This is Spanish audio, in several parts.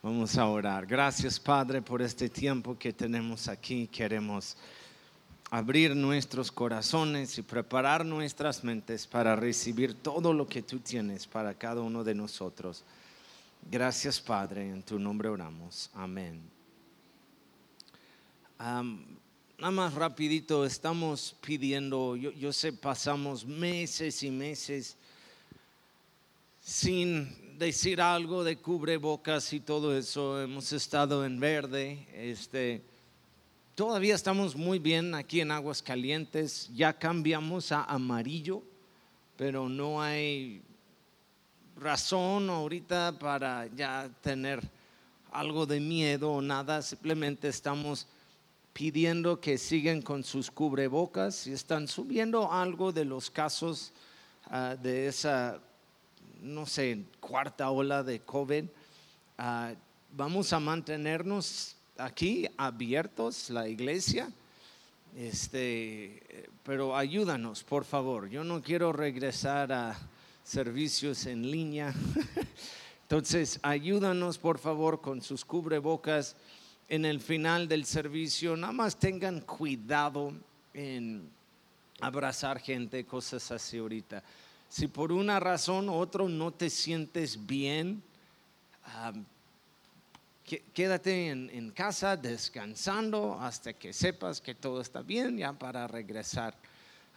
Vamos a orar. Gracias Padre por este tiempo que tenemos aquí. Queremos abrir nuestros corazones y preparar nuestras mentes para recibir todo lo que tú tienes para cada uno de nosotros. Gracias Padre, en tu nombre oramos. Amén. nada más rapidito, estamos pidiendo, yo, yo sé, pasamos meses y meses sin decir algo de cubrebocas y todo eso. Hemos estado en verde. Este, todavía estamos muy bien aquí en Aguas Calientes. Ya cambiamos a amarillo, pero no hay razón ahorita para ya tener algo de miedo o nada. Simplemente estamos pidiendo que sigan con sus cubrebocas y están subiendo algo de los casos ah, de esa no sé, cuarta ola de COVID, ah, vamos a mantenernos aquí abiertos, la iglesia. Este, pero ayúdanos, por favor. Yo no quiero regresar a servicios en línea. Entonces, ayúdanos, por favor, con sus cubrebocas en el final del servicio. Nada más tengan cuidado en abrazar gente, cosas así ahorita. Si por una razón u otra no te sientes bien, quédate en, casa descansando hasta que sepas que todo está bien ya para regresar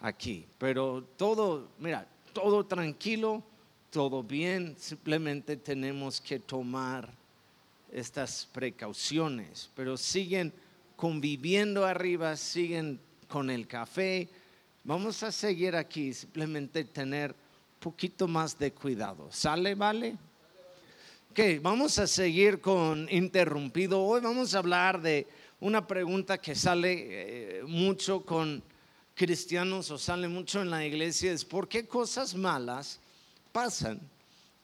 aquí. Pero todo, mira, todo tranquilo, todo bien, simplemente tenemos que tomar estas precauciones, pero siguen conviviendo arriba, siguen con el café. Vamos a seguir aquí, simplemente tener poquito más de cuidado. ¿Sale, vale? Ok, vamos a seguir con interrumpido. Hoy vamos a hablar de una pregunta que sale eh, mucho con cristianos o sale mucho en la iglesia, es ¿por qué cosas malas pasan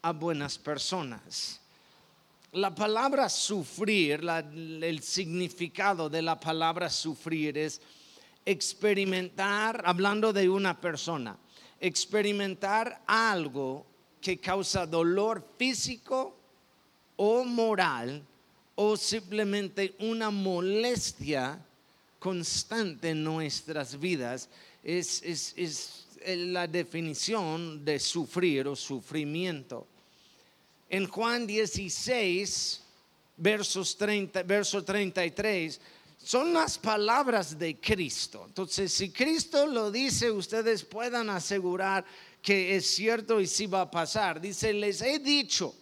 a buenas personas? La palabra sufrir, el significado de la palabra sufrir es experimentar, hablando de una persona, experimentar algo que causa dolor físico o moral o simplemente una molestia constante en nuestras vidas es, es, la definición de sufrir o sufrimiento. En Juan 16, versos 30, verso 33, son las palabras de Cristo. Entonces, si Cristo lo dice, ustedes puedan asegurar que es cierto y si va a pasar. Dice, les he dicho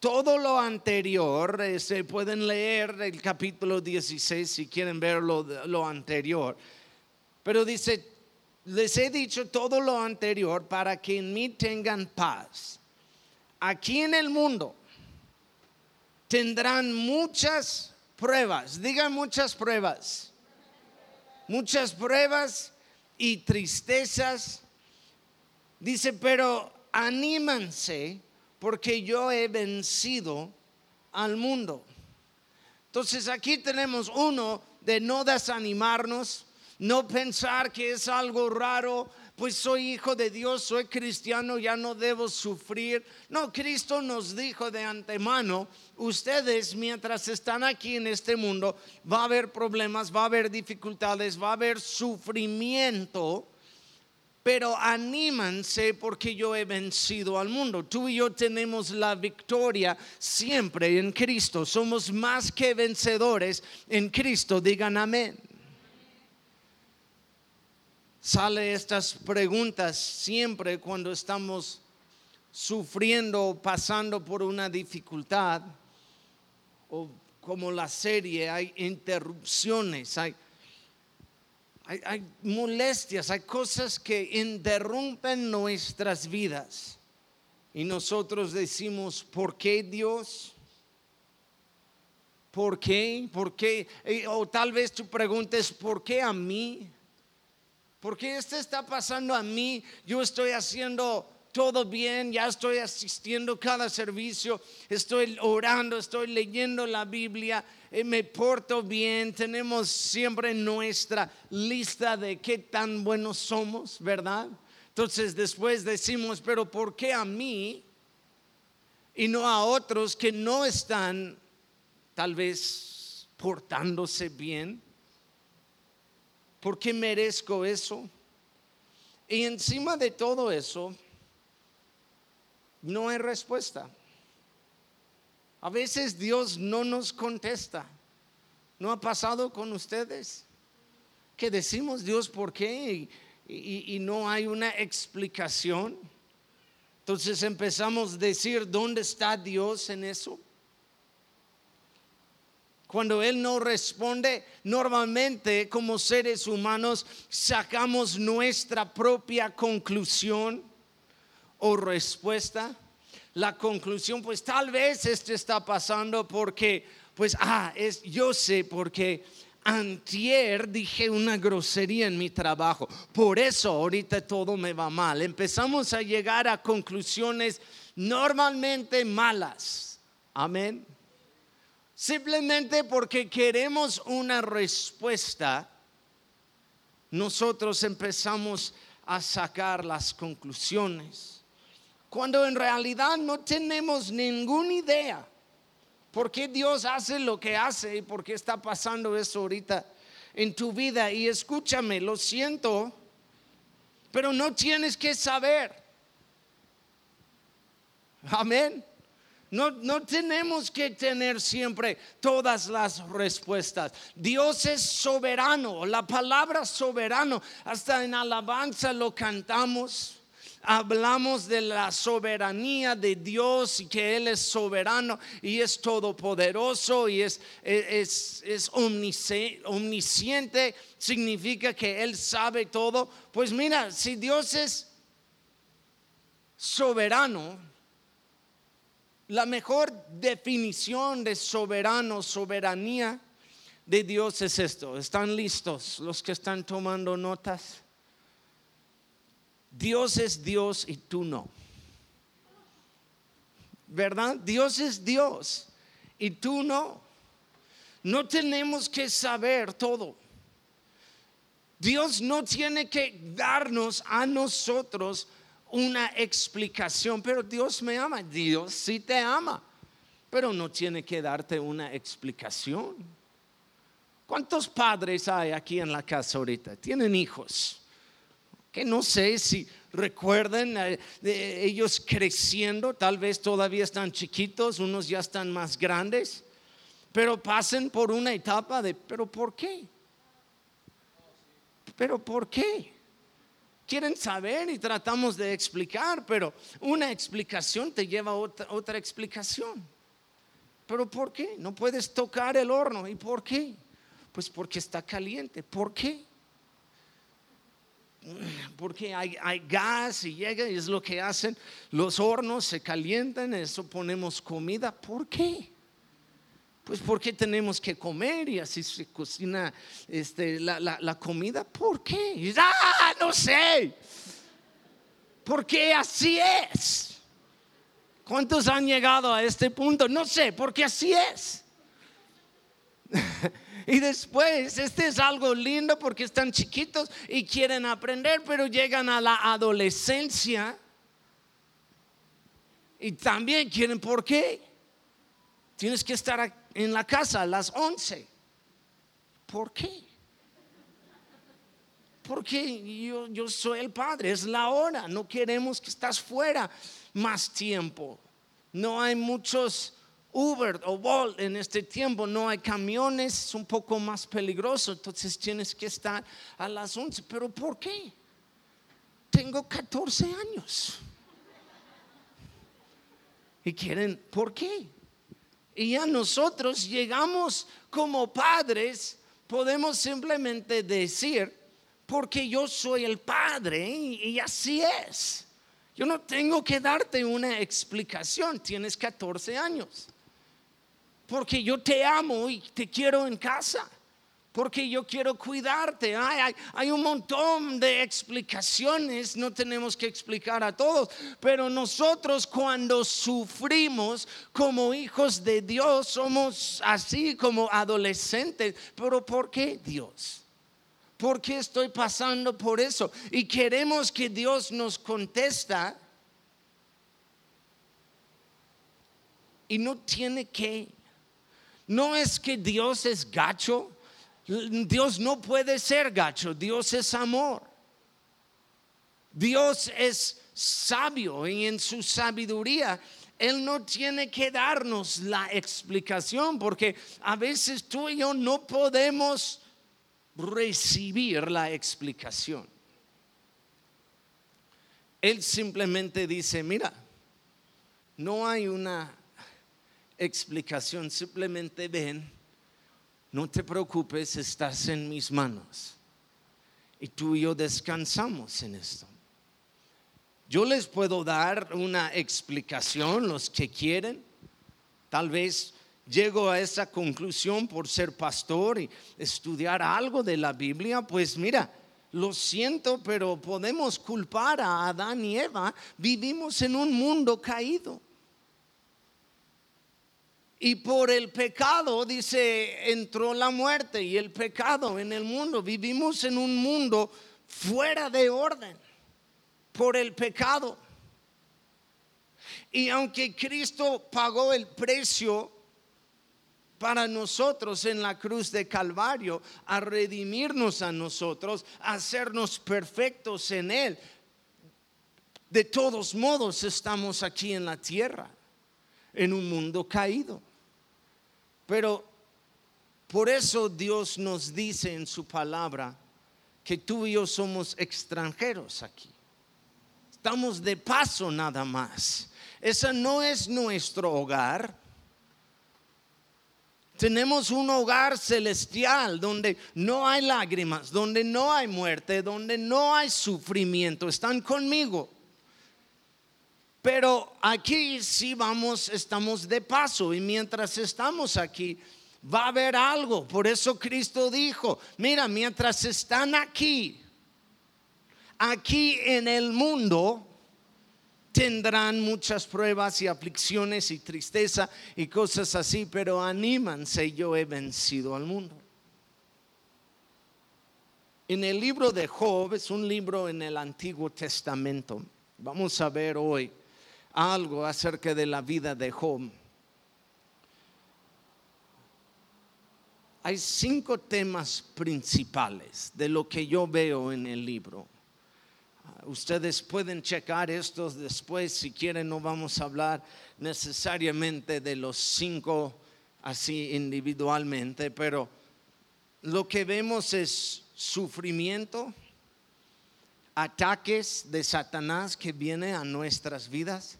todo lo anterior, se este, pueden leer el capítulo 16 si quieren ver lo, lo anterior. Pero dice, les he dicho todo lo anterior para que en mí tengan paz. Aquí en el mundo tendrán muchas pruebas, digan muchas pruebas, muchas pruebas y tristezas. Dice, pero anímanse porque yo he vencido al mundo. Entonces aquí tenemos uno de no desanimarnos, no pensar que es algo raro, pues soy hijo de Dios, soy cristiano, ya no debo sufrir. No, Cristo nos dijo de antemano, ustedes mientras están aquí en este mundo, va a haber problemas, va a haber dificultades, va a haber sufrimiento. Pero anímanse porque yo he vencido al mundo. Tú y yo tenemos la victoria siempre en Cristo. Somos más que vencedores en Cristo. Digan amén sale estas preguntas siempre cuando estamos sufriendo, pasando por una dificultad, o como la serie, hay interrupciones, hay, hay, molestias, hay cosas que interrumpen nuestras vidas. Y nosotros decimos, ¿por qué Dios? ¿Por qué? ¿Por qué? O tal vez tú preguntes, ¿por qué a mí? Porque este está pasando a mí, yo estoy haciendo todo bien, ya estoy asistiendo cada servicio, estoy orando, estoy leyendo la Biblia, eh, me porto bien, tenemos siempre nuestra lista de qué tan buenos somos, ¿verdad? Entonces después decimos, pero ¿por qué a mí? y no a otros que no están tal vez portándose bien. ¿Por qué merezco eso? Y encima de todo eso, no hay respuesta. A veces Dios no nos contesta. ¿No ha pasado con ustedes? Que decimos Dios, ¿por qué? Y, y no hay una explicación. Entonces empezamos a decir, ¿dónde está Dios en eso? Cuando Él no responde, normalmente como seres humanos sacamos nuestra propia conclusión o respuesta. La conclusión, pues tal vez esto está pasando porque, pues, ah, es, yo sé porque antier dije una grosería en mi trabajo. Por eso ahorita todo me va mal. Empezamos a llegar a conclusiones normalmente malas. Amén. Simplemente porque queremos una respuesta, nosotros empezamos a sacar las conclusiones. Cuando en realidad no tenemos ninguna idea por qué Dios hace lo que hace y por qué está pasando eso ahorita en tu vida. Y escúchame, lo siento, pero no tienes que saber. Amén. No, tenemos que tener siempre todas las respuestas. Dios es soberano, la palabra soberano, hasta en alabanza lo cantamos. Hablamos de la soberanía de Dios y que Él es soberano y es todopoderoso y es, es, es omnisciente, significa que Él sabe todo. Pues mira, si Dios es soberano, la mejor definición de soberano, soberanía de Dios es esto. ¿Están listos los que están tomando notas? Dios es Dios y tú no. ¿Verdad? Dios es Dios y tú no. No tenemos que saber todo. Dios no tiene que darnos a nosotros una explicación, pero Dios me ama, Dios sí te ama, pero no tiene que darte una explicación. ¿Cuántos padres hay aquí en la casa ahorita? Tienen hijos, que no sé si recuerden eh, de ellos creciendo, tal vez todavía están chiquitos, unos ya están más grandes, pero pasen por una etapa de, pero ¿por qué? ¿Pero por qué? Quieren saber y tratamos de explicar, pero una explicación te lleva a otra, otra explicación. ¿Pero por qué? No puedes tocar el horno. ¿Y por qué? Pues porque está caliente. ¿Por qué? Porque hay, hay, gas y llega y es lo que hacen. Los hornos se calientan, eso ponemos comida. ¿Por qué? Pues porque tenemos que comer y así se cocina este, la, comida. ¿Por qué? Ah, no sé. Porque así es. ¿Cuántos han llegado a este punto? No sé, porque así es. y después, este es algo lindo porque están chiquitos y quieren aprender, pero llegan a la adolescencia y también quieren, ¿por qué? Tienes que estar aquí en la casa a las 11. ¿Por qué? Porque yo, yo soy el padre, es la hora, no queremos que estás fuera más tiempo. No hay muchos Uber o Bolt en este tiempo, no hay camiones, es un poco más peligroso, entonces tienes que estar a las 11. ¿Pero por qué? Tengo 14 años. Y quieren, ¿por qué? Y ya nosotros llegamos como padres, podemos simplemente decir, porque yo soy el padre y, así es. Yo no tengo que darte una explicación, tienes 14 años. Porque yo te amo y te quiero en casa porque yo quiero cuidarte. Hay, un montón de explicaciones, no tenemos que explicar a todos, pero nosotros cuando sufrimos como hijos de Dios somos así como adolescentes. Pero ¿por qué Dios? ¿Por qué estoy pasando por eso? Y queremos que Dios nos contesta. y no tiene que. No es que Dios es gacho. Dios no puede ser gacho. Dios es amor. Dios es sabio y en su sabiduría él no tiene que darnos la explicación porque a veces tú y yo no podemos recibir la explicación. Él simplemente dice, mira, no hay una explicación, simplemente ven, no te preocupes, estás en mis manos. Y tú y yo descansamos en esto. Yo les puedo dar una explicación, los que quieren. Tal vez llego a esa conclusión por ser pastor y estudiar algo de la Biblia. Pues mira, lo siento, pero podemos culpar a Adán y Eva. Vivimos en un mundo caído. Y por el pecado, dice, entró la muerte y el pecado en el mundo. Vivimos en un mundo fuera de orden por el pecado. Y aunque Cristo pagó el precio para nosotros en la cruz de Calvario, a redimirnos a nosotros, a hacernos perfectos en Él, de todos modos estamos aquí en la tierra, en un mundo caído. Pero por eso Dios nos dice en su palabra que tú y yo somos extranjeros aquí. Estamos de paso nada más. Ese no es nuestro hogar. Tenemos un hogar celestial donde no hay lágrimas, donde no hay muerte, donde no hay sufrimiento. Están conmigo. Pero aquí sí vamos, estamos de paso y mientras estamos aquí va a haber algo. Por eso Cristo dijo, mira, mientras están aquí, aquí en el mundo tendrán muchas pruebas y aflicciones y tristeza y cosas así, pero anímanse, yo he vencido al mundo. En el libro de Job, es un libro en el Antiguo Testamento, vamos a ver hoy algo acerca de la vida de Job. Hay cinco temas principales de lo que yo veo en el libro. Ustedes pueden checar estos después, si quieren no vamos a hablar necesariamente de los cinco así individualmente, pero lo que vemos es sufrimiento, ataques de Satanás que viene a nuestras vidas.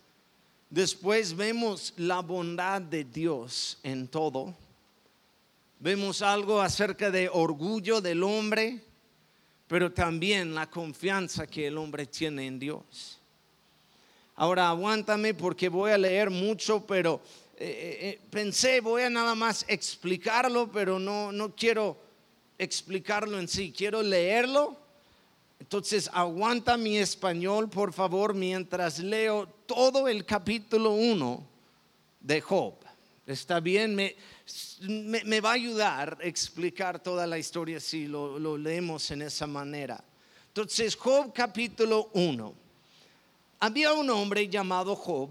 Después vemos la bondad de Dios en todo. Vemos algo acerca de orgullo del hombre, pero también la confianza que el hombre tiene en Dios. Ahora aguántame porque voy a leer mucho, pero eh, eh, eh, pensé, voy a nada más explicarlo, pero no, no quiero explicarlo en sí, quiero leerlo. Entonces aguanta mi español, por favor, mientras leo todo el capítulo 1 de Job. ¿Está bien? Me, me, va a ayudar a explicar toda la historia si lo, lo leemos en esa manera. Entonces, Job capítulo 1. Había un hombre llamado Job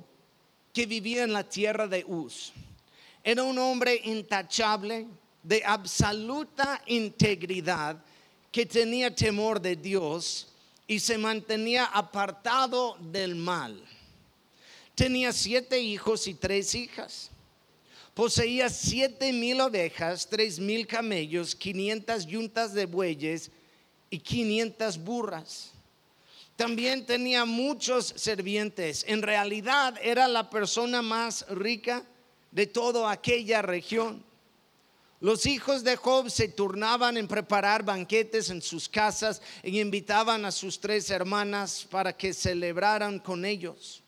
que vivía en la tierra de Uz. Era un hombre intachable, de absoluta integridad, que tenía temor de Dios y se mantenía apartado del mal. Tenía siete hijos y tres hijas poseía siete mil ovejas, tres mil camellos, quinientas yuntas de bueyes y quinientas burras. También tenía muchos servientes. En realidad era la persona más rica de toda aquella región. Los hijos de Job se turnaban en preparar banquetes en sus casas y invitaban a sus tres hermanas para que celebraran con ellos.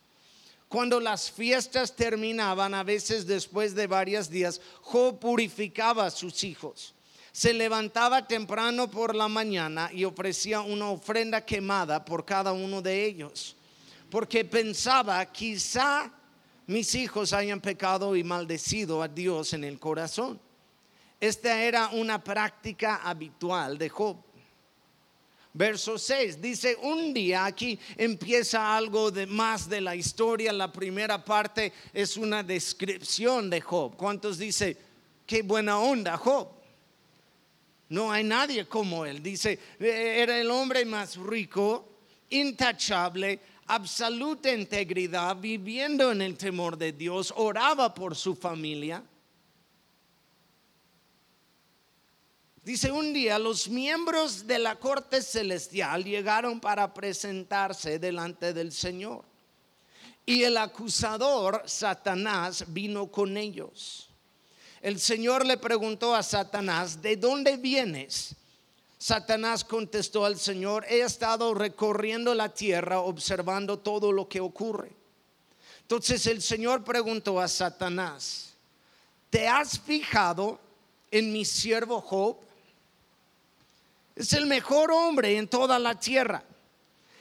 Cuando las fiestas terminaban, a veces después de varios días, Job purificaba a sus hijos. Se levantaba temprano por la mañana y ofrecía una ofrenda quemada por cada uno de ellos, porque pensaba, quizá mis hijos hayan pecado y maldecido a Dios en el corazón. Esta era una práctica habitual de Job. verso 6. Dice, un día aquí empieza algo de más de la historia. La primera parte es una descripción de Job. ¿Cuántos dice, qué buena onda Job? No hay nadie como él. Dice, era el hombre más rico, intachable, absoluta integridad, viviendo en el temor de Dios, oraba por su familia. Dice un día, los miembros de la corte celestial llegaron para presentarse delante del Señor. Y el acusador, Satanás, vino con ellos. El Señor le preguntó a Satanás, ¿de dónde vienes? Satanás contestó al Señor, he estado recorriendo la tierra observando todo lo que ocurre. Entonces el Señor preguntó a Satanás, ¿te has fijado en mi siervo Job? Es el mejor hombre en toda la tierra.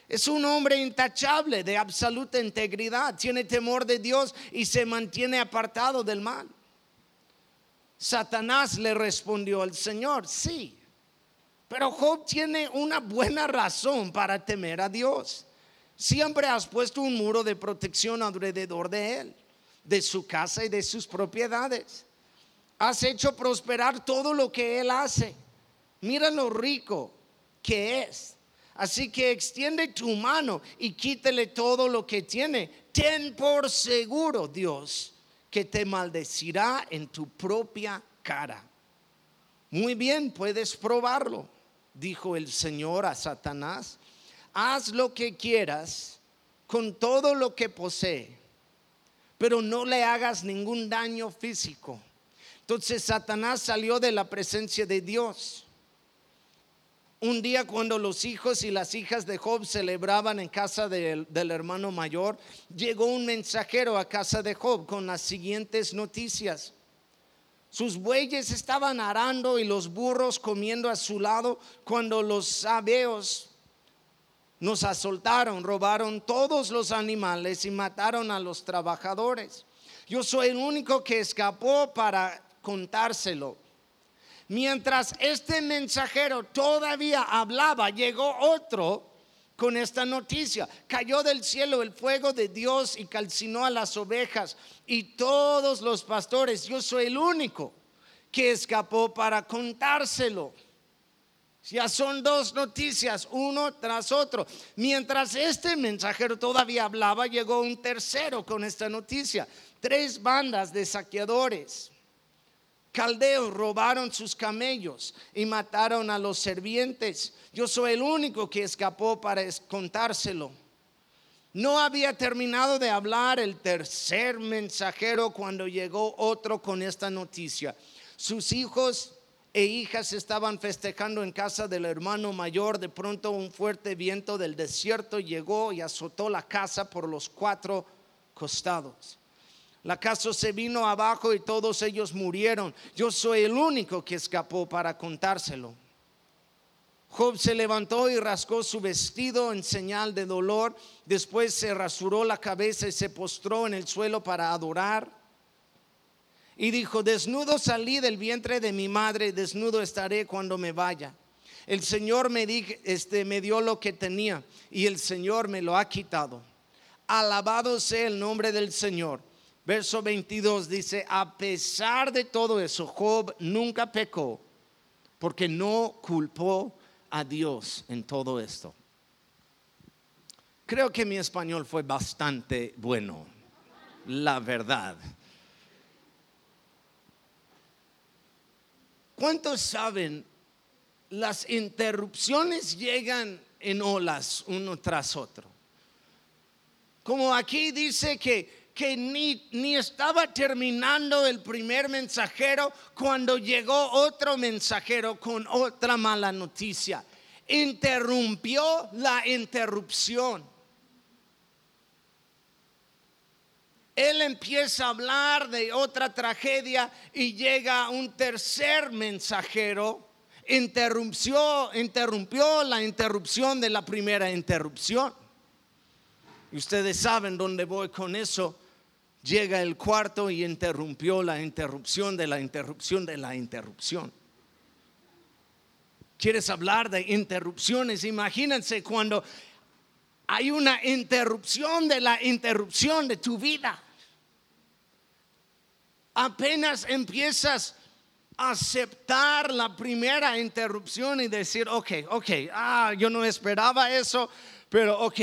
Es un hombre intachable, de absoluta integridad, tiene temor de Dios y se mantiene apartado del mal. Satanás le respondió al Señor, sí, pero Job tiene una buena razón para temer a Dios. Siempre has puesto un muro de protección alrededor de él, de su casa y de sus propiedades. Has hecho prosperar todo lo que él hace. Mira lo rico que es. Así que extiende tu mano y quítele todo lo que tiene. Ten por seguro, Dios, que te maldecirá en tu propia cara. Muy bien, puedes probarlo, dijo el Señor a Satanás. Haz lo que quieras con todo lo que posee, pero no le hagas ningún daño físico. Entonces Satanás salió de la presencia de Dios un día cuando los hijos y las hijas de Job celebraban en casa del, hermano mayor, llegó un mensajero a casa de Job con las siguientes noticias. Sus bueyes estaban arando y los burros comiendo a su lado cuando los sabeos nos asaltaron, robaron todos los animales y mataron a los trabajadores. Yo soy el único que escapó para contárselo. Mientras este mensajero todavía hablaba, llegó otro con esta noticia. Cayó del cielo el fuego de Dios y calcinó a las ovejas y todos los pastores. Yo soy el único que escapó para contárselo. Ya son dos noticias, uno tras otro. Mientras este mensajero todavía hablaba, llegó un tercero con esta noticia. Tres bandas de saqueadores caldeos robaron sus camellos y mataron a los servientes. Yo soy el único que escapó para contárselo. No había terminado de hablar el tercer mensajero cuando llegó otro con esta noticia. Sus hijos e hijas estaban festejando en casa del hermano mayor. De pronto un fuerte viento del desierto llegó y azotó la casa por los cuatro costados. La casa se vino abajo y todos ellos murieron. Yo soy el único que escapó para contárselo. Job se levantó y rascó su vestido en señal de dolor. Después se rasuró la cabeza y se postró en el suelo para adorar. Y dijo, desnudo salí del vientre de mi madre, desnudo estaré cuando me vaya. El Señor me, este, me dio lo que tenía y el Señor me lo ha quitado. Alabado sea el nombre del Señor Verso 22 dice, a pesar de todo eso, Job nunca pecó porque no culpó a Dios en todo esto. Creo que mi español fue bastante bueno, la verdad. ¿Cuántos saben? Las interrupciones llegan en olas uno tras otro. Como aquí dice que que ni, ni estaba terminando el primer mensajero cuando llegó otro mensajero con otra mala noticia. Interrumpió la interrupción. Él empieza a hablar de otra tragedia y llega un tercer mensajero. Interrumpió, interrumpió la interrupción de la primera interrupción. Y ustedes saben dónde voy con eso llega el cuarto y interrumpió la interrupción de la interrupción de la interrupción. ¿Quieres hablar de interrupciones? Imagínense cuando hay una interrupción de la interrupción de tu vida. Apenas empiezas a aceptar la primera interrupción y decir, ok, ok, ah, yo no esperaba eso, pero ok,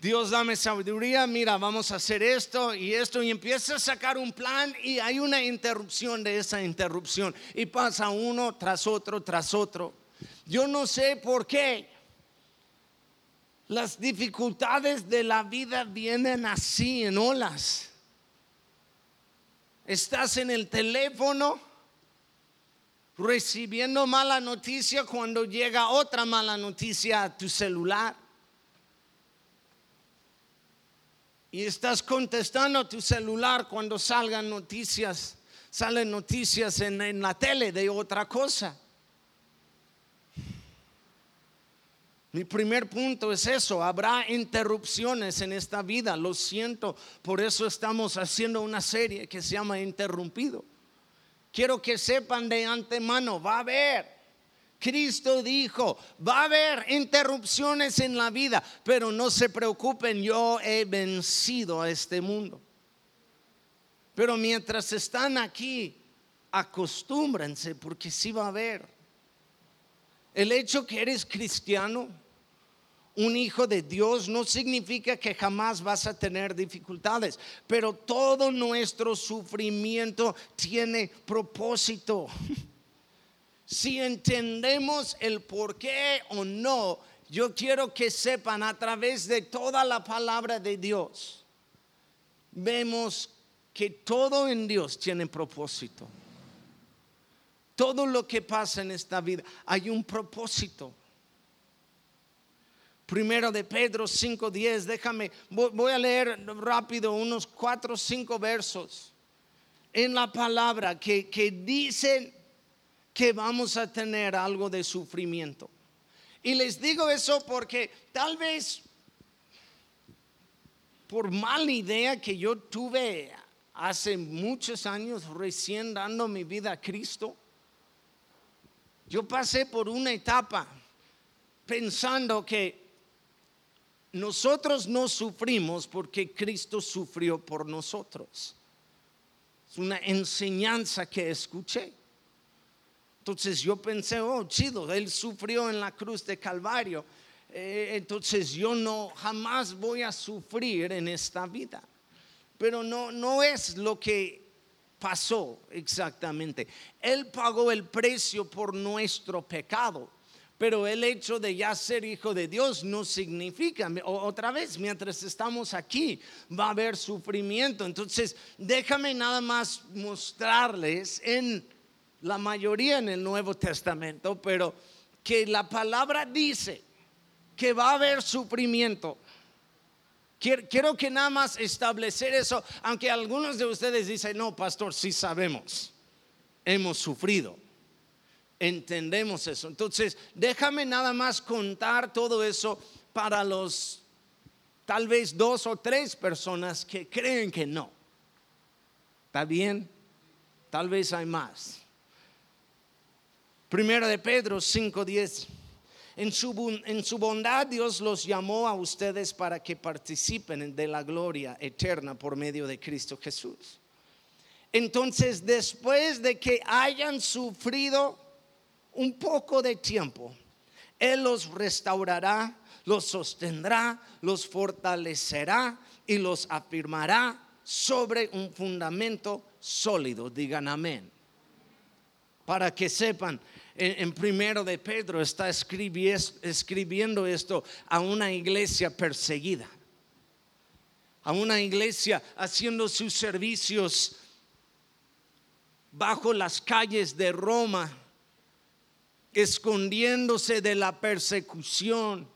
Dios dame sabiduría, mira, vamos a hacer esto y esto y empieza a sacar un plan y hay una interrupción de esa interrupción y pasa uno tras otro, tras otro. Yo no sé por qué las dificultades de la vida vienen así en olas. Estás en el teléfono recibiendo mala noticia cuando llega otra mala noticia a tu celular y estás contestando tu celular cuando salgan noticias, salen noticias en, la tele de otra cosa. Mi primer punto es eso, habrá interrupciones en esta vida, lo siento, por eso estamos haciendo una serie que se llama Interrumpido. Quiero que sepan de antemano, va a haber Cristo dijo, va a haber interrupciones en la vida, pero no se preocupen, yo he vencido a este mundo. Pero mientras están aquí, acostúmbrense porque sí va a haber. El hecho que eres cristiano, un hijo de Dios, no significa que jamás vas a tener dificultades, pero todo nuestro sufrimiento tiene propósito. si entendemos el por qué o no, yo quiero que sepan a través de toda la palabra de Dios, vemos que todo en Dios tiene propósito. Todo lo que pasa en esta vida hay un propósito. Primero de Pedro 5:10, déjame, voy a leer rápido unos cuatro o cinco versos en la palabra que, que dicen que vamos a tener algo de sufrimiento. Y les digo eso porque tal vez por mala idea que yo tuve hace muchos años recién dando mi vida a Cristo, yo pasé por una etapa pensando que nosotros no sufrimos porque Cristo sufrió por nosotros. Es una enseñanza que escuché. Entonces yo pensé, oh, chido, Él sufrió en la cruz de Calvario. Eh, entonces yo no jamás voy a sufrir en esta vida. Pero no, no es lo que pasó exactamente. Él pagó el precio por nuestro pecado. Pero el hecho de ya ser hijo de Dios no significa, otra vez, mientras estamos aquí, va a haber sufrimiento. Entonces, déjame nada más mostrarles en la mayoría en el Nuevo Testamento, pero que la palabra dice que va a haber sufrimiento. Quiero, que nada más establecer eso, aunque algunos de ustedes dicen, no, pastor, sí sabemos, hemos sufrido, entendemos eso. Entonces, déjame nada más contar todo eso para los tal vez dos o tres personas que creen que no. ¿Está bien? Tal vez hay más. Primera de Pedro 5:10. En su, en su bondad Dios los llamó a ustedes para que participen de la gloria eterna por medio de Cristo Jesús. Entonces, después de que hayan sufrido un poco de tiempo, Él los restaurará, los sostendrá, los fortalecerá y los afirmará sobre un fundamento sólido. Digan amén. Para que sepan, en, primero de Pedro está escribiendo esto a una iglesia perseguida, a una iglesia haciendo sus servicios bajo las calles de Roma, escondiéndose de la persecución,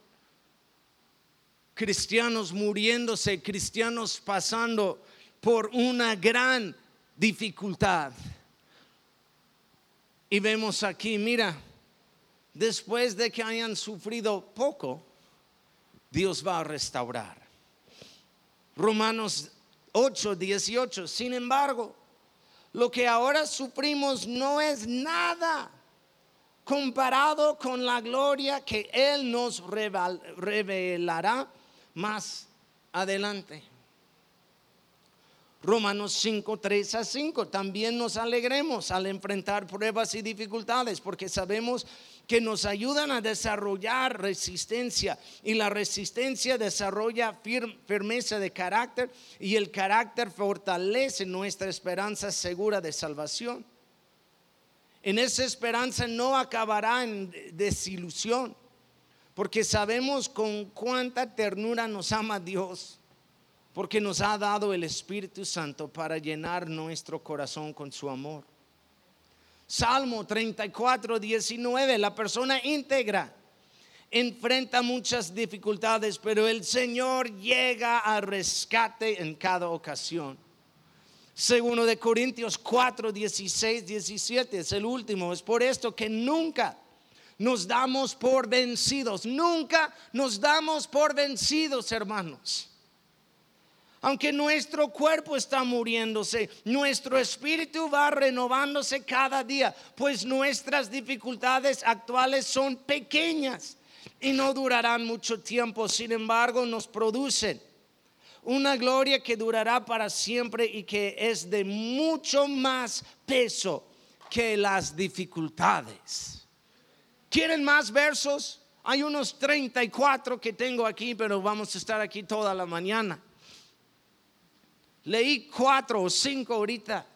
cristianos muriéndose, cristianos pasando por una gran dificultad. Y vemos aquí, mira, después de que hayan sufrido poco, Dios va a restaurar. Romanos 8, 18. Sin embargo, lo que ahora sufrimos no es nada comparado con la gloria que Él nos revelará más adelante. Romanos 5, 3 a 5. También nos alegremos al enfrentar pruebas y dificultades porque sabemos que nos ayudan a desarrollar resistencia y la resistencia desarrolla firmeza de carácter y el carácter fortalece nuestra esperanza segura de salvación. En esa esperanza no acabará en desilusión porque sabemos con cuánta ternura nos ama Dios porque nos ha dado el Espíritu Santo para llenar nuestro corazón con su amor. Salmo 34, 19, la persona íntegra enfrenta muchas dificultades, pero el Señor llega a rescate en cada ocasión. Segundo de Corintios 4, 16, 17 es el último. Es por esto que nunca nos damos por vencidos. Nunca nos damos por vencidos, hermanos. Aunque nuestro cuerpo está muriéndose, nuestro espíritu va renovándose cada día, pues nuestras dificultades actuales son pequeñas y no durarán mucho tiempo. Sin embargo, nos producen una gloria que durará para siempre y que es de mucho más peso que las dificultades. ¿Quieren más versos? Hay unos 34 que tengo aquí, pero vamos a estar aquí toda la mañana. Leí cuatro o cinco ahorita.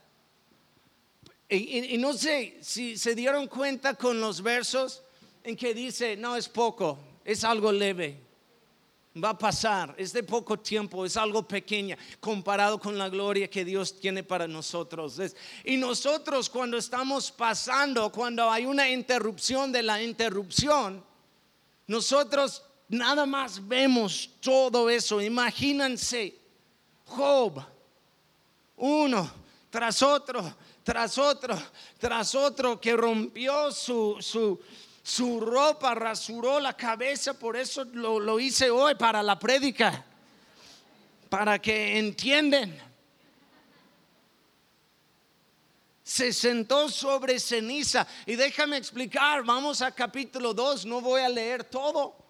Y, no sé si se dieron cuenta con los versos en que dice, no es poco, es algo leve, va a pasar, es de poco tiempo, es algo pequeña comparado con la gloria que Dios tiene para nosotros. y nosotros cuando estamos pasando, cuando hay una interrupción de la interrupción, nosotros nada más vemos todo eso. Imagínense, Job uno tras otro, tras otro, tras otro, que rompió su, su, ropa, rasuró la cabeza, por eso lo, lo hice hoy para la prédica, para que entienden. se sentó sobre ceniza. Y déjame explicar, vamos a capítulo 2, no voy a leer todo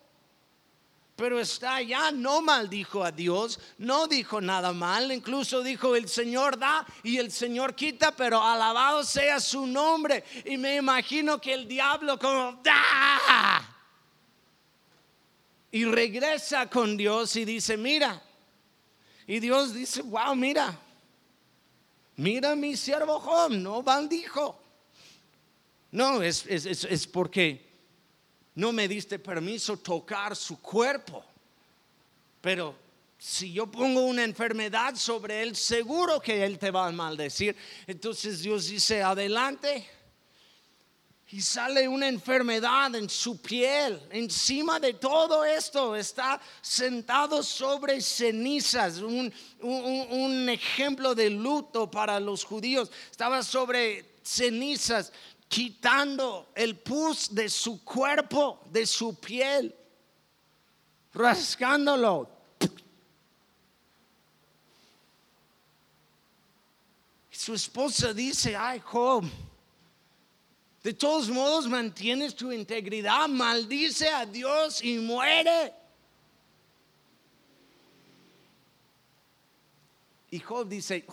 pero está allá, no maldijo a Dios, no dijo nada mal, incluso dijo el Señor da y el Señor quita, pero alabado sea su nombre. Y me imagino que el diablo como da y regresa con Dios y dice, mira, y Dios dice, wow, mira, mira mi siervo Job, no maldijo. No, es, es, es porque no me diste permiso tocar su cuerpo. Pero si yo pongo una enfermedad sobre él, seguro que él te va a maldecir. Entonces Dios dice, adelante. Y sale una enfermedad en su piel. Encima de todo esto está sentado sobre cenizas. Un, un ejemplo de luto para los judíos. Estaba sobre cenizas quitando el pus de su cuerpo, de su piel, rascándolo. Su esposa dice, ay Job, de todos modos mantienes tu integridad, maldice a Dios y muere. Y Job dice,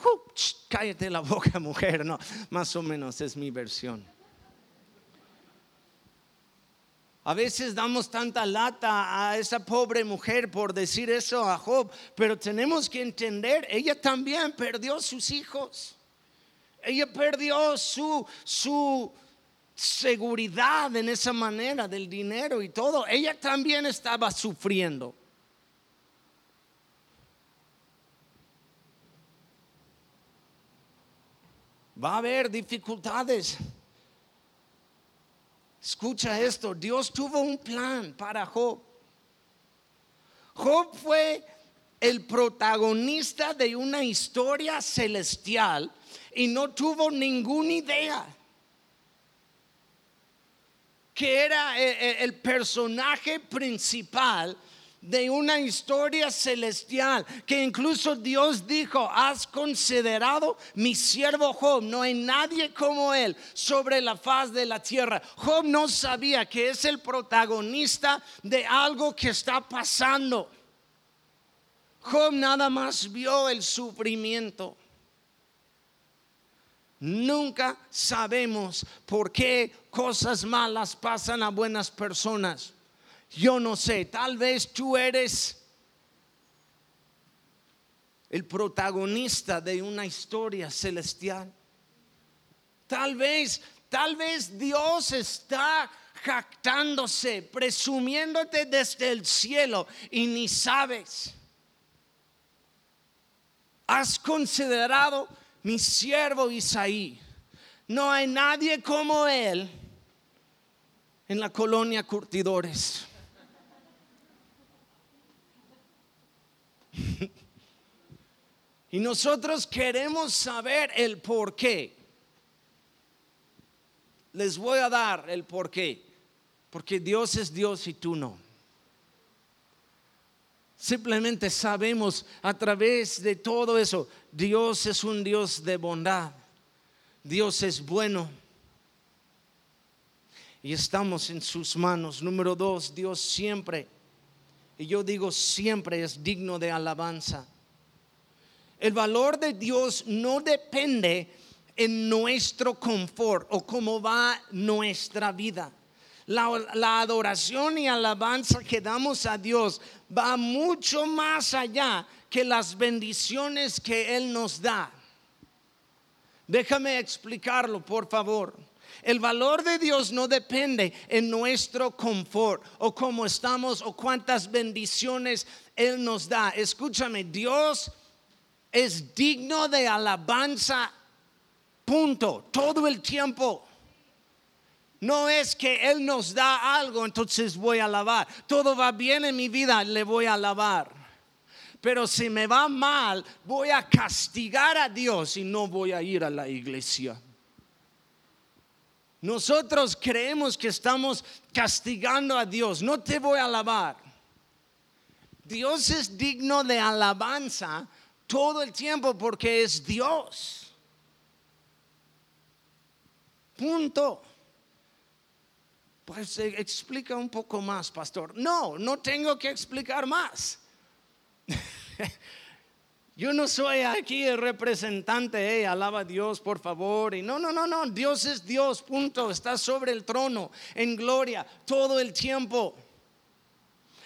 cállate la boca mujer, no, más o menos es mi versión. A veces damos tanta lata a esa pobre mujer por decir eso a Job, pero tenemos que entender, ella también perdió sus hijos. Ella perdió su, su seguridad en esa manera del dinero y todo. Ella también estaba sufriendo. Va a haber dificultades. Escucha esto, Dios tuvo un plan para Job. Job fue el protagonista de una historia celestial y no tuvo ninguna idea que era el personaje principal de una historia celestial que incluso Dios dijo, has considerado mi siervo Job, no hay nadie como él sobre la faz de la tierra. Job no sabía que es el protagonista de algo que está pasando. Job nada más vio el sufrimiento. Nunca sabemos por qué cosas malas pasan a buenas personas. Yo no sé, tal vez tú eres el protagonista de una historia celestial. Tal vez, tal vez Dios está jactándose, presumiéndote desde el cielo y ni sabes. Has considerado mi siervo Isaí. No hay nadie como él en la colonia Curtidores. Y nosotros queremos saber el por qué. Les voy a dar el por qué. Porque Dios es Dios y tú no. Simplemente sabemos a través de todo eso, Dios es un Dios de bondad. Dios es bueno. Y estamos en sus manos. Número dos, Dios siempre y yo digo siempre es digno de alabanza. El valor de Dios no depende en nuestro confort o cómo va nuestra vida. La, adoración y alabanza que damos a Dios va mucho más allá que las bendiciones que Él nos da. Déjame explicarlo, por favor. El valor de Dios no depende en nuestro confort o cómo estamos o cuántas bendiciones Él nos da. Escúchame, Dios es digno de alabanza, punto, todo el tiempo. No es que Él nos da algo, entonces voy a alabar. Todo va bien en mi vida, le voy a alabar. Pero si me va mal, voy a castigar a Dios y no voy a ir a la iglesia. Nosotros creemos que estamos castigando a Dios. No te voy a alabar. Dios es digno de alabanza todo el tiempo porque es Dios. Punto. Pues eh, explica un poco más, pastor. No, no tengo que explicar más. Yo no soy aquí el representante, alaba a Dios, por favor. Y no, no, no, no, Dios es Dios, punto. Está sobre el trono en gloria todo el tiempo.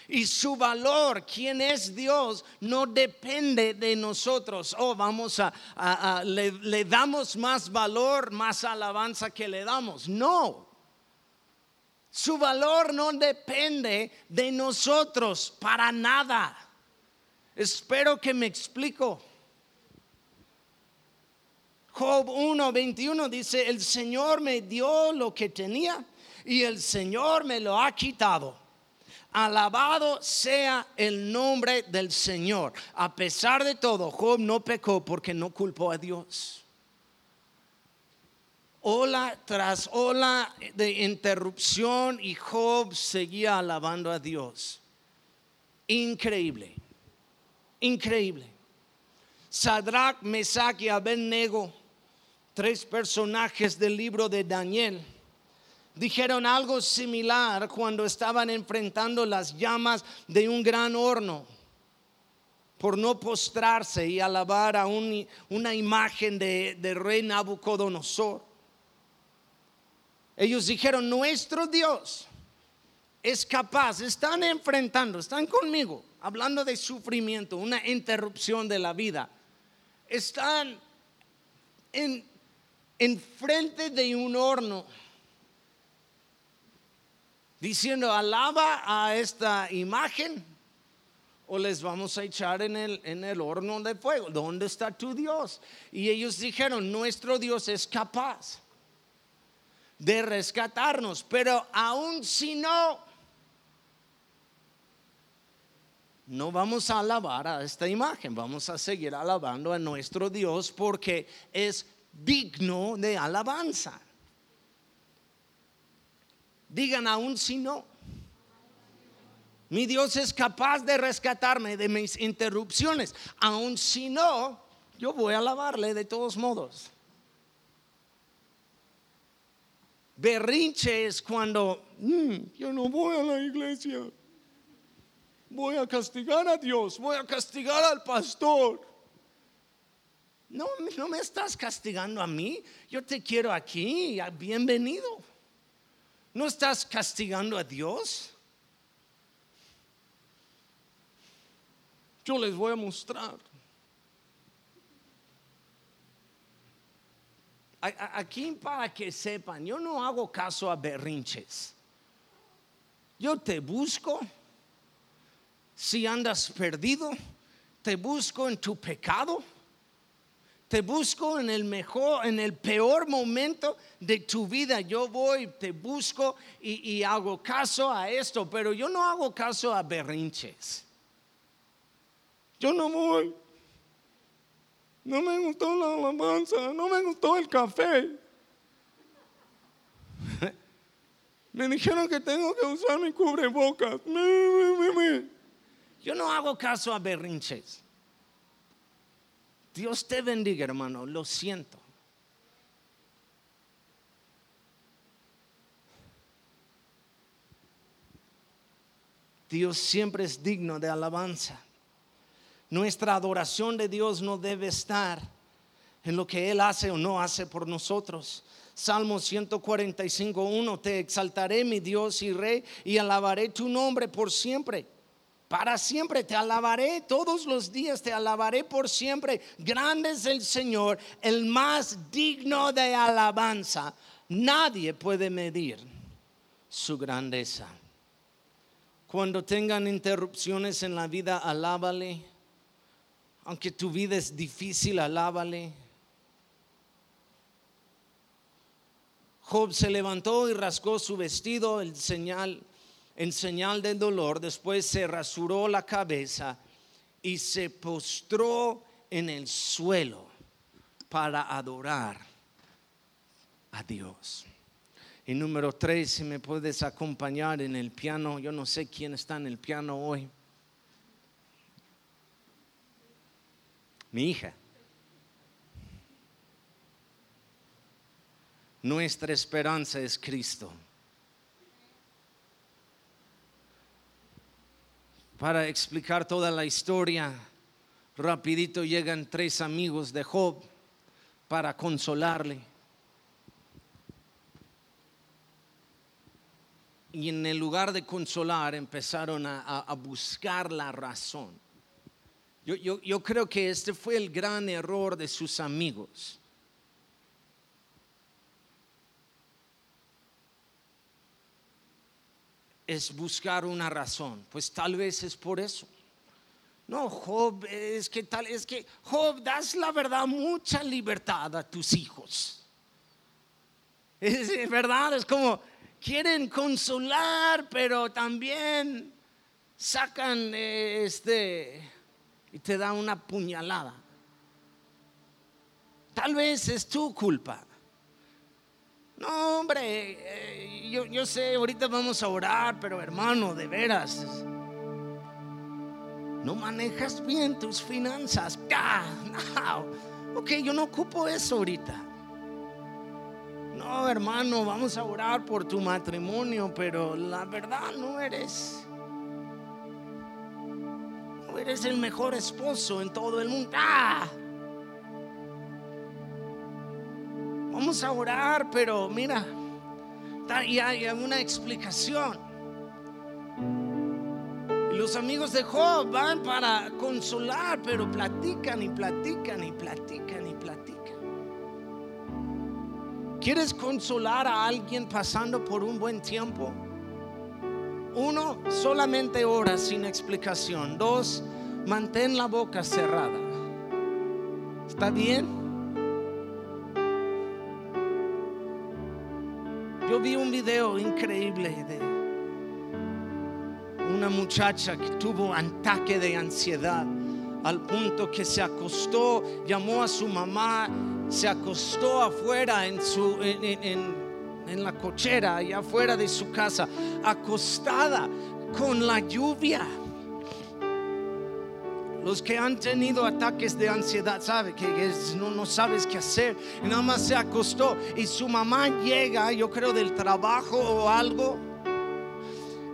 Y su valor, quien es Dios, no depende de nosotros. Oh, vamos a, le, le damos más valor, más alabanza que le damos. No. Su valor no depende de nosotros para nada. Espero que me explico. Job 1:21 dice, el Señor me dio lo que tenía y el Señor me lo ha quitado. Alabado sea el nombre del Señor. A pesar de todo, Job no pecó porque no culpó a Dios. Ola tras ola de interrupción y Job seguía alabando a Dios. Increíble. Increíble. Sadrach, Mesach y Abednego, tres personajes del libro de Daniel, dijeron algo similar cuando estaban enfrentando las llamas de un gran horno por no postrarse y alabar a una imagen de, rey Nabucodonosor. Ellos dijeron, nuestro Dios es capaz, están enfrentando, están conmigo, hablando de sufrimiento, una interrupción de la vida, están en, frente de un horno diciendo, alaba a esta imagen o les vamos a echar en el, en el horno de fuego. ¿Dónde está tu Dios? Y ellos dijeron, nuestro Dios es capaz de rescatarnos, pero aún si no, no vamos a alabar a esta imagen, vamos a seguir alabando a nuestro Dios porque es digno de alabanza. Digan aún si no. Mi Dios es capaz de rescatarme de mis interrupciones. Aun si no, yo voy a alabarle de todos modos. Berrinche es cuando mm, yo no voy a la iglesia. Voy a castigar a Dios, voy a castigar al pastor. No, no me estás castigando a mí. Yo te quiero aquí. Bienvenido. ¿No estás castigando a Dios? Yo les voy a mostrar. Aquí para que sepan, yo no hago caso a berrinches. Yo te busco. Si andas perdido, te busco en tu pecado te busco en el mejor, en el peor momento de tu vida. Yo voy, te busco y, hago caso a esto, pero yo no hago caso a berrinches. Yo no voy. No me gustó la alabanza, no me gustó el café. me dijeron que tengo que usar mi cubrebocas. Yo no hago caso a berrinches. Dios te bendiga, hermano, lo siento. Dios siempre es digno de alabanza. Nuestra adoración de Dios no debe estar en lo que Él hace o no hace por nosotros. Salmo 145.1, te exaltaré mi Dios y Rey y alabaré tu nombre por siempre. Para siempre te alabaré, todos los días te alabaré por siempre. Grande es el Señor, el más digno de alabanza. Nadie puede medir su grandeza. Cuando tengan interrupciones en la vida, alábale. Aunque tu vida es difícil, alábale. Job se levantó y rasgó su vestido, el señal en señal del dolor, después se rasuró la cabeza y se postró en el suelo para adorar a Dios. Y número tres, si me puedes acompañar en el piano, yo no sé quién está en el piano hoy. Mi hija. Nuestra esperanza es Cristo. Para explicar toda la historia, rapidito llegan tres amigos de Job para consolarle. Y en el lugar de consolar empezaron a, buscar la razón. Yo, yo creo que este fue el gran error de sus amigos. Es buscar una razón. Pues tal vez es por eso. No, Job, es que tal, es que Job, das la verdad mucha libertad a tus hijos. Es verdad, es como quieren consolar, pero también sacan este y te dan una puñalada. Tal vez es tu culpa. No, hombre, eh, yo, yo sé, ahorita vamos a orar, pero hermano, de veras, no manejas bien tus finanzas. No, ok, yo no ocupo eso ahorita. No, hermano, vamos a orar por tu matrimonio, pero la verdad no eres. No eres el mejor esposo en todo el mundo. ¡Ah! Vamos a orar, pero mira, y hay una explicación. Los amigos de Job van para consolar, pero platican y platican y platican y platican. ¿Quieres consolar a alguien pasando por un buen tiempo? Uno, solamente ora sin explicación. Dos, mantén la boca cerrada. ¿Está bien? Vi un video increíble de una muchacha que tuvo ataque de ansiedad al punto que se acostó, llamó a su mamá, se acostó afuera en su en, en la cochera, allá afuera de su casa, acostada con la lluvia. Los que han tenido ataques de ansiedad saben que no, no sabes qué hacer. Y nada más se acostó. Y su mamá llega, yo creo, del trabajo o algo,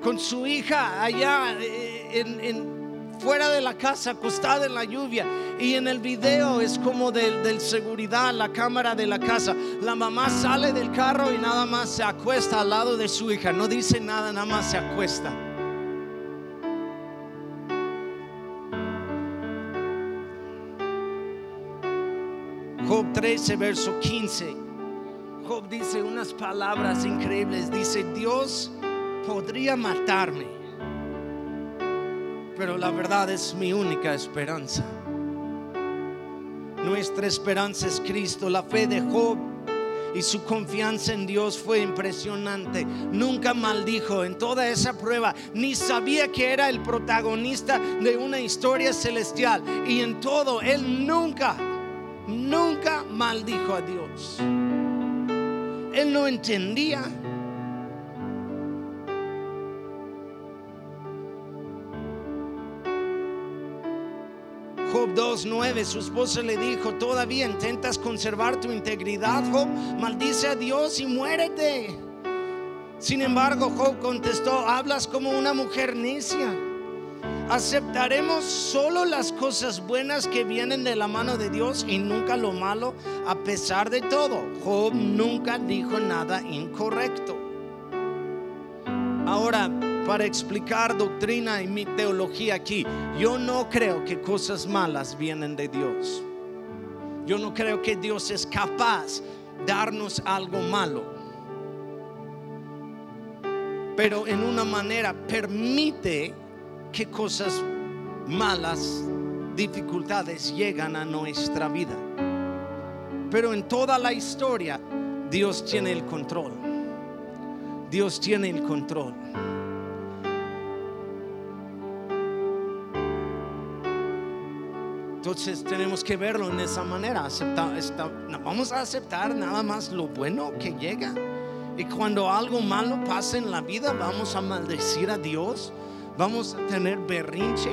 con su hija allá eh, en, fuera de la casa, acostada en la lluvia. Y en el video es como del, del, seguridad, la cámara de la casa. La mamá sale del carro y nada más se acuesta al lado de su hija. No dice nada, nada más se acuesta. Job 13, verso 15. Job dice unas palabras increíbles. Dice, Dios podría matarme, pero la verdad es mi única esperanza. Nuestra esperanza es Cristo. La fe de Job y su confianza en Dios fue impresionante. Nunca maldijo en toda esa prueba, ni sabía que era el protagonista de una historia celestial. Y en todo, él nunca nunca maldijo a Dios. Él no entendía. Job 2.9, su esposa le dijo, todavía intentas conservar tu integridad, Job, maldice a Dios y muérete. Sin embargo, Job contestó, hablas como una mujer necia aceptaremos solo las cosas buenas que vienen de la mano de Dios y nunca lo malo a pesar de todo. Job nunca dijo nada incorrecto. Ahora, para explicar doctrina y mi teología aquí, yo no creo que cosas malas vienen de Dios. Yo no creo que Dios es capaz de darnos algo malo. Pero en una manera permite qué cosas malas, dificultades llegan a nuestra vida. Pero en toda la historia, Dios tiene el control. Dios tiene el control. Entonces tenemos que verlo en esa manera. vamos a aceptar nada más lo bueno que llega. Y cuando algo malo pasa en la vida, vamos a maldecir a Dios Vamos a tener berrinche.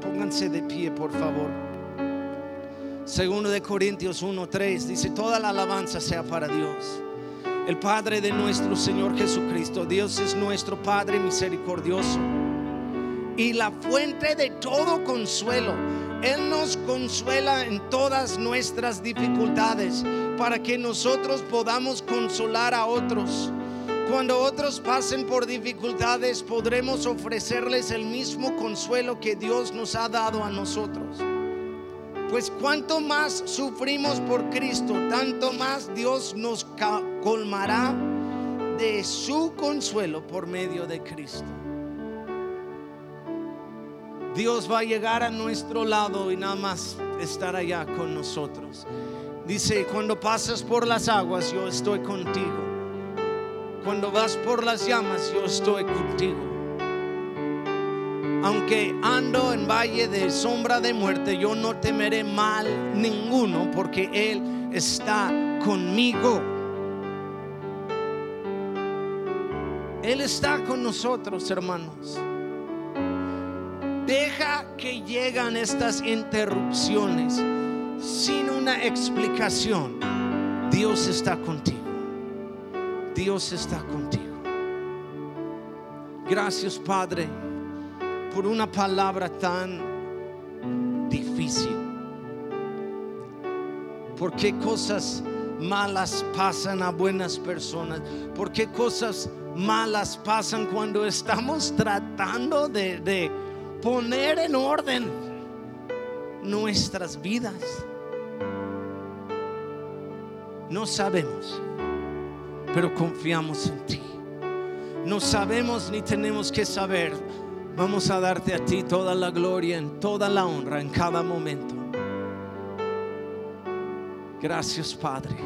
Pónganse de pie, por favor. Segundo de Corintios 1:3 dice, "Toda la alabanza sea para Dios, el Padre de nuestro Señor Jesucristo. Dios es nuestro Padre misericordioso y la fuente de todo consuelo. Él nos consuela en todas nuestras dificultades para que nosotros podamos consolar a otros. Cuando otros pasen por dificultades, podremos ofrecerles el mismo consuelo que Dios nos ha dado a nosotros. Pues cuanto más sufrimos por Cristo, tanto más Dios nos colmará de su consuelo por medio de Cristo. Dios va a llegar a nuestro lado y nada más estar allá con nosotros. Dice, cuando pasas por las aguas, yo estoy contigo. Cuando vas por las llamas, yo estoy contigo. Aunque ando en valle de sombra de muerte, yo no temeré mal ninguno, porque Él está conmigo. Él está con nosotros, hermanos. Deja que llegan estas interrupciones sin una explicación. Dios está contigo. Dios está contigo. Gracias Padre por una palabra tan difícil. ¿Por qué cosas malas pasan a buenas personas? ¿Por qué cosas malas pasan cuando estamos tratando de, de poner en orden nuestras vidas? No sabemos pero confiamos en ti. No sabemos ni tenemos que saber. Vamos a darte a ti toda la gloria, en toda la honra, en cada momento. Gracias, Padre.